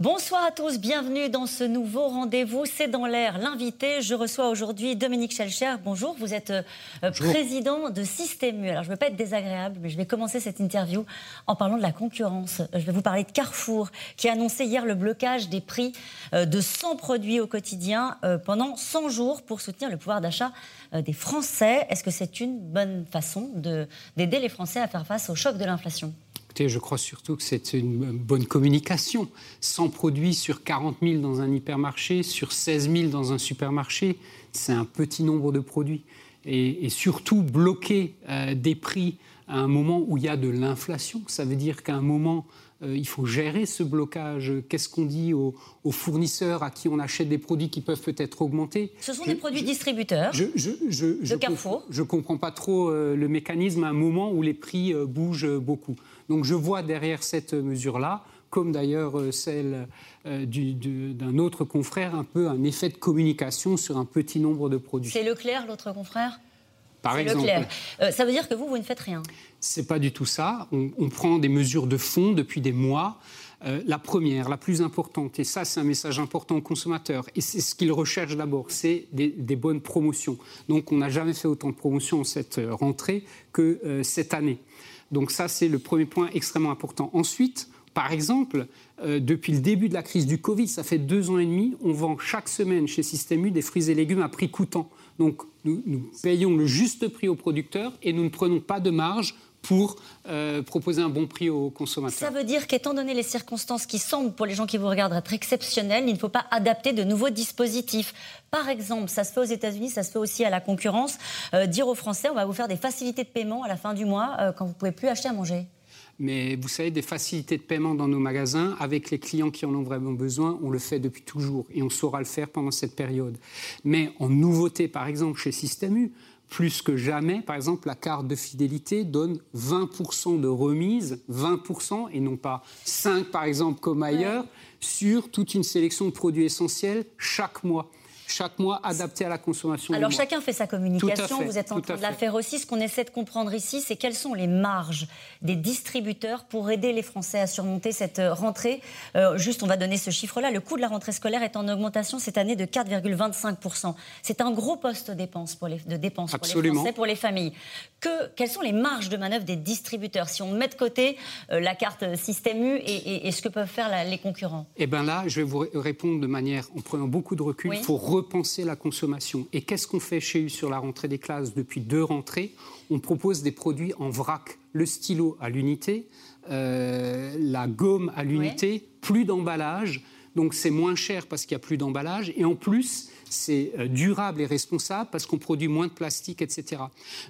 Bonsoir à tous, bienvenue dans ce nouveau rendez-vous. C'est dans l'air l'invité. Je reçois aujourd'hui Dominique Schelcher. Bonjour, vous êtes euh, président de Système U. Alors je ne veux pas être désagréable, mais je vais commencer cette interview en parlant de la concurrence. Je vais vous parler de Carrefour, qui a annoncé hier le blocage des prix euh, de 100 produits au quotidien euh, pendant 100 jours pour soutenir le pouvoir d'achat des Français. Est-ce que c'est une bonne façon d'aider les Français à faire face au choc de l'inflation? Je crois surtout que c'est une bonne communication. 100 produits sur 40 000 dans un hypermarché, sur 16 000 dans un supermarché, c'est un petit nombre de produits. Et, surtout, bloquer euh, des prix à un moment où il y a de l'inflation, ça veut dire qu'à un moment, euh, il faut gérer ce blocage. Qu'est-ce qu'on dit aux, fournisseurs à qui on achète des produits qui peuvent peut-être augmenter? Ce sont des produits distributeurs je, de Carrefour. Je ne comprends pas trop euh, le mécanisme à un moment où les prix bougent beaucoup. Donc je vois derrière cette mesure-là, comme d'ailleurs euh, celle euh, d'un autre confrère, un peu un effet de communication sur un petit nombre de produits. C'est Leclerc, l'autre confrère? Par exemple. Euh, ça veut dire que vous, vous ne faites rien? C'est pas du tout ça. On, prend des mesures de fond depuis des mois. la première, la plus importante, et ça c'est un message important aux consommateurs, et c'est ce qu'ils recherchent d'abord, c'est des, des, bonnes promotions. Donc on n'a jamais fait autant de promotions cette rentrée que cette année. Donc ça, c'est le premier point extrêmement important. Ensuite, par exemple, euh, depuis le début de la crise du Covid, ça fait deux ans et demi, on vend chaque semaine chez Système U des fruits et légumes à prix coûtant. Donc nous, nous payons le juste prix aux producteurs et nous ne prenons pas de marge pour euh, proposer un bon prix aux consommateurs. Ça veut dire qu'étant donné les circonstances qui semblent, pour les gens qui vous regardent, être exceptionnelles, il ne faut pas adapter de nouveaux dispositifs. Par exemple, ça se fait aux États-Unis, ça se fait aussi à la concurrence, euh, dire aux Français, on va vous faire des facilités de paiement à la fin du mois euh, quand vous ne pouvez plus acheter à manger. Mais vous savez, des facilités de paiement dans nos magasins, avec les clients qui en ont vraiment besoin, on le fait depuis toujours et on saura le faire pendant cette période. Mais en nouveauté, par exemple, chez Système U, plus que jamais, par exemple, la carte de fidélité donne 20% de remise, 20% et non pas 5 par exemple comme ailleurs, sur toute une sélection de produits essentiels chaque mois chaque mois adapté à la consommation. Alors chacun fait sa communication, vous êtes en train de la faire aussi. Ce qu'on essaie de comprendre ici, c'est quelles sont les marges des distributeurs pour aider les Français à surmonter cette euh, rentrée. Euh, juste, on va donner ce chiffre-là. Le coût de la rentrée scolaire est en augmentation cette année de 4,25%. C'est un gros poste de dépenses pour les, de dépenses pour les Français, pour les familles. Que, quelles sont les marges de manœuvre des distributeurs? Si on met de côté euh, la carte système U et, ce que peuvent faire les concurrents Eh bien là, je vais vous répondre de manière, en prenant beaucoup de recul, il faut repenser la consommation. Et qu'est-ce qu'on fait chez U sur la rentrée des classes depuis deux rentrées? On propose des produits en vrac. Le stylo à l'unité, euh, la gomme à l'unité, plus d'emballage. Donc c'est moins cher parce qu'il n'y a plus d'emballage. Et en plus, c'est euh, durable et responsable parce qu'on produit moins de plastique, etc.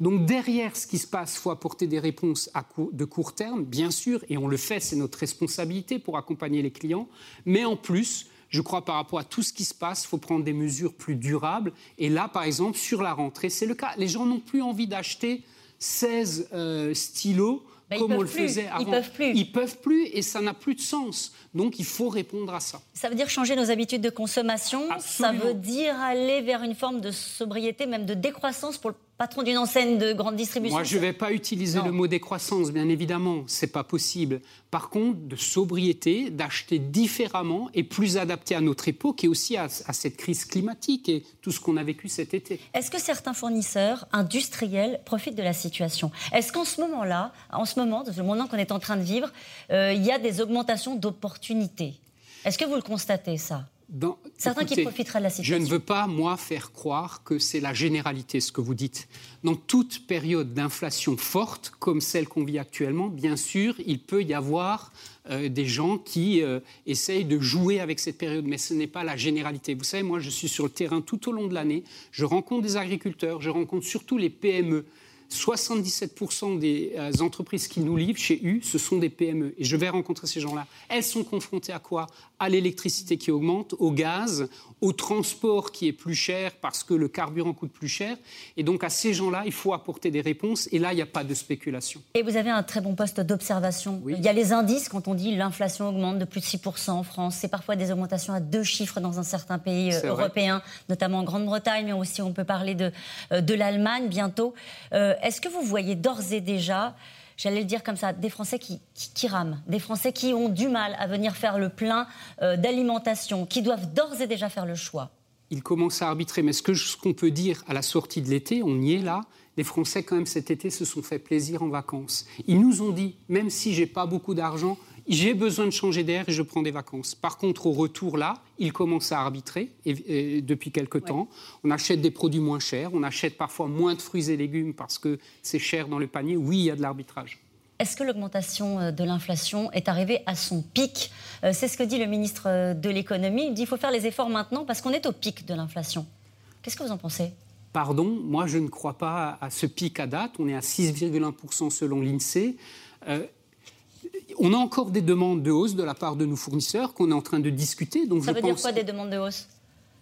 Donc derrière ce qui se passe, il faut apporter des réponses à de court terme, bien sûr, et on le fait, c'est notre responsabilité pour accompagner les clients. Mais en plus, je crois, par rapport à tout ce qui se passe, il faut prendre des mesures plus durables. Et là, par exemple, sur la rentrée, c'est le cas. Les gens n'ont plus envie d'acheter 16 euh, stylos bah, comme on le faisait avant. Ils peuvent plus. Ils peuvent plus et ça n'a plus de sens. Donc il faut répondre à ça. Ça veut dire changer nos habitudes de consommation. Ça veut dire aller vers une forme de sobriété, même de décroissance pour le patron d'une enseigne de grande distribution Moi, je ne vais pas utiliser le mot décroissance, bien évidemment, c'est pas possible. Par contre, de sobriété, d'acheter différemment et plus adapté à notre époque et aussi à, cette crise climatique et tout ce qu'on a vécu cet été. Est-ce que certains fournisseurs industriels profitent de la situation? Est-ce qu'en ce moment-là, en ce moment, dans le moment qu'on est en train de vivre, euh, il y a des augmentations d'opportunités? Est-ce que vous le constatez, ça? Certains qui profiteraient de la situation. Je ne veux pas, moi, faire croire que c'est la généralité, ce que vous dites. Dans toute période d'inflation forte, comme celle qu'on vit actuellement, bien sûr, il peut y avoir euh, des gens qui euh, essayent de jouer avec cette période, mais ce n'est pas la généralité. Vous savez, moi, je suis sur le terrain tout au long de l'année, je rencontre des agriculteurs, je rencontre surtout les PME 77% des euh, entreprises qui nous livrent chez U, ce sont des PME. Et je vais rencontrer ces gens-là. Elles sont confrontées à quoi? À l'électricité qui augmente, au gaz, au transport qui est plus cher parce que le carburant coûte plus cher. Et donc à ces gens-là, il faut apporter des réponses. Et là, il n'y a pas de spéculation. Et vous avez un très bon poste d'observation. Il y a les indices quand on dit l'inflation augmente de plus de 6% en France. C'est parfois des augmentations à deux chiffres dans un certain pays euh, européen, notamment en Grande-Bretagne, mais aussi on peut parler de, euh, de l'Allemagne bientôt. Est-ce que vous voyez d'ores et déjà, j'allais le dire comme ça, des Français qui, rament, des Français qui ont du mal à venir faire le plein euh, d'alimentation, qui doivent d'ores et déjà faire le choix? Ils commencent à arbitrer, mais ce qu'on peut dire à la sortie de l'été, on y est là, les Français quand même cet été se sont fait plaisir en vacances. Ils nous ont dit, même si j'ai pas beaucoup d'argent, j'ai besoin de changer d'air et je prends des vacances. Par contre, au retour, là, ils commencent à arbitrer et, depuis quelque temps. On achète des produits moins chers, on achète parfois moins de fruits et légumes parce que c'est cher dans le panier. Oui, il y a de l'arbitrage. Est-ce que l'augmentation euh, de l'inflation est arrivée à son pic? Euh, C'est ce que dit le ministre euh, de l'économie. Il dit qu'il faut faire les efforts maintenant parce qu'on est au pic de l'inflation. Qu'est-ce que vous en pensez? Pardon, moi je ne crois pas à ce pic à date. On est à 6,1% selon l'INSEE on a encore des demandes de hausse de la part de nos fournisseurs qu'on est en train de discuter. Donc Ça veut dire quoi des demandes de hausse?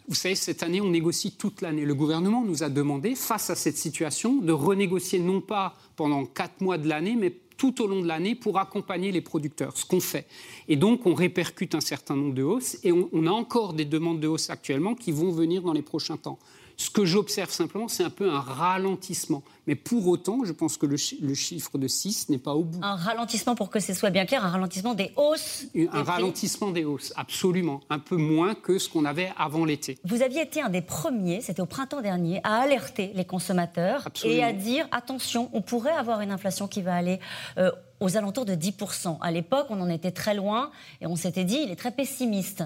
Vous savez, cette année, on négocie toute l'année. Le gouvernement nous a demandé, face à cette situation, de renégocier non pas pendant quatre mois de l'année, mais tout au long de l'année pour accompagner les producteurs, ce qu'on fait. Et donc, on répercute un certain nombre de hausses et on, a encore des demandes de hausse actuellement qui vont venir dans les prochains temps. Ce que j'observe simplement, c'est un peu un ralentissement. Mais pour autant, je pense que le, chiffre de 6 n'est pas au bout. Un ralentissement, pour que ce soit bien clair, un ralentissement des hausses Un ralentissement des hausses, absolument. Un peu moins que ce qu'on avait avant l'été. Vous aviez été un des premiers, c'était au printemps dernier, à alerter les consommateurs et à dire attention, on pourrait avoir une inflation qui va aller euh, aux alentours de 10%. À l'époque, on en était très loin et on s'était dit il est très pessimiste.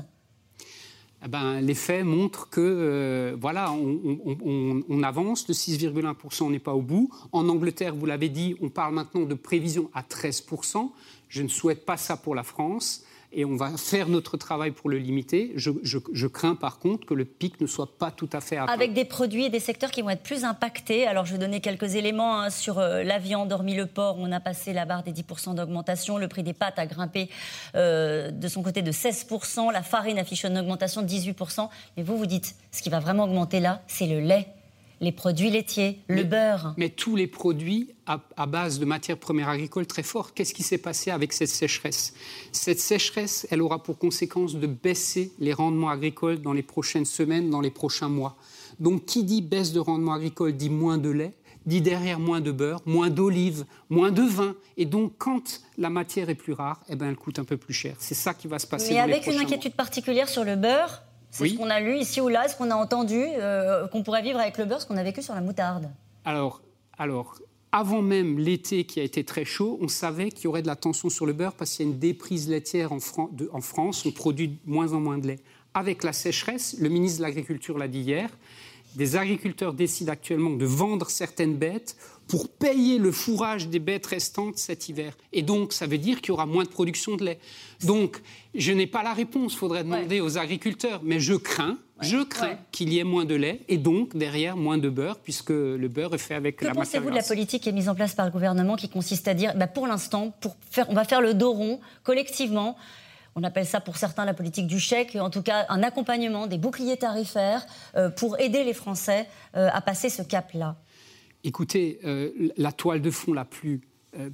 Eh ben, les faits montrent que euh, voilà, on, avance, de 6,1%, on n'est pas au bout. En Angleterre, vous l'avez dit, on parle maintenant de prévision à 13%. Je ne souhaite pas ça pour la France et on va faire notre travail pour le limiter. Je, crains par contre que le pic ne soit pas tout à fait atteint. Avec des produits et des secteurs qui vont être plus impactés. Alors je vais donner quelques éléments hein, sur euh, la viande, hormis le porc, on a passé la barre des 10% d'augmentation. Le prix des pâtes a grimpé euh, de son côté de 16%. La farine affiche une augmentation de 18%. Mais vous, vous dites, ce qui va vraiment augmenter là, c'est le lait les produits laitiers, le beurre. Mais tous les produits à, base de matières premières agricoles très fortes. Qu'est-ce qui s'est passé avec cette sécheresse? Cette sécheresse, elle aura pour conséquence de baisser les rendements agricoles dans les prochaines semaines, dans les prochains mois. Donc qui dit baisse de rendement agricole dit moins de lait, dit derrière moins de beurre, moins d'olives, moins de vin. Et donc, quand la matière est plus rare, eh ben, elle coûte un peu plus cher. C'est ça qui va se passer. Mais avec une inquiétude particulière sur le beurre, c'est ce qu'on a lu ici ou là, ce qu'on a entendu, euh, qu'on pourrait vivre avec le beurre, ce qu'on a vécu sur la moutarde. Alors, alors avant même l'été qui a été très chaud, on savait qu'il y aurait de la tension sur le beurre parce qu'il y a une déprise laitière en, en France, on produit de moins en moins de lait. Avec la sécheresse, le ministre de l'Agriculture l'a dit hier, des agriculteurs décident actuellement de vendre certaines bêtes pour payer le fourrage des bêtes restantes cet hiver. Et donc, ça veut dire qu'il y aura moins de production de lait. Donc, je n'ai pas la réponse, il faudrait demander aux agriculteurs, mais je crains, je crains qu'il y ait moins de lait et donc derrière moins de beurre, puisque le beurre est fait avec la matière Que pensez-vous de la politique qui est mise en place par le gouvernement qui consiste à dire, bah, pour l'instant, pour faire, on va faire le dos rond collectivement on appelle ça pour certains la politique du chèque, en tout cas un accompagnement des boucliers tarifaires euh, pour aider les Français euh, à passer ce cap-là Écoutez, euh, la toile de fond la plus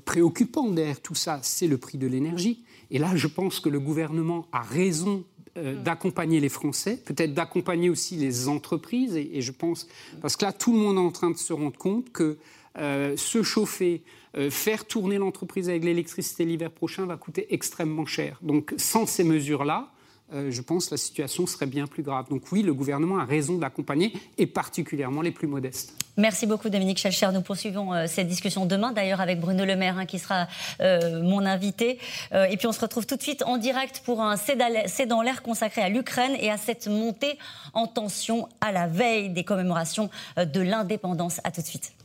préoccupante derrière tout ça, c'est le prix de l'énergie. Et là, je pense que le gouvernement a raison mm. d'accompagner les Français, peut-être d'accompagner aussi les entreprises. Et, je pense, parce que là, tout le monde est en train de se rendre compte que se chauffer, euh, faire tourner l'entreprise avec l'électricité l'hiver prochain va coûter extrêmement cher. Donc sans ces mesures-là, euh, je pense que la situation serait bien plus grave. Donc oui, le gouvernement a raison d'accompagner, et particulièrement les plus modestes. Merci beaucoup Dominique Schelcher. Nous poursuivons euh, cette discussion demain, d'ailleurs avec Bruno Le Maire, hein, qui sera mon invité. et puis on se retrouve tout de suite en direct pour un C'est dans l'air consacré à l'Ukraine et à cette montée en tension à la veille des commémorations de l'indépendance. À tout de suite.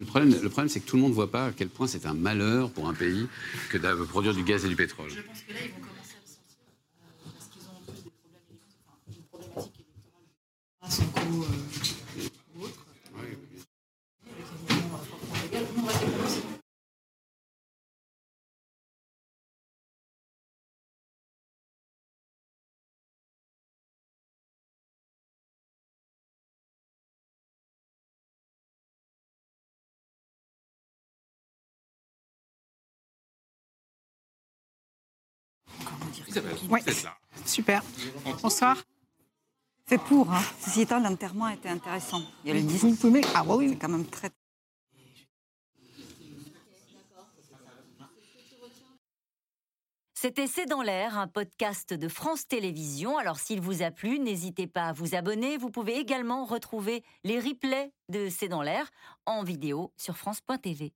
Le problème, c'est que tout le monde ne voit pas à quel point c'est un malheur pour un pays que de produire du gaz et du pétrole commencer à le sentir. Euh, parce qu'ils ont en plus des problèmes, enfin, une problématique électorale. ou autre. Oui, super. Bonsoir. C'est pour, hein. Ceci étant, l'enterrement était intéressant. Il y a le disque. Ah oui, C'est quand même très. C'était C'est dans l'air, un podcast de France Télévisions. Alors s'il vous a plu, n'hésitez pas à vous abonner. Vous pouvez également retrouver les replays de C'est dans l'air en vidéo sur France.tv.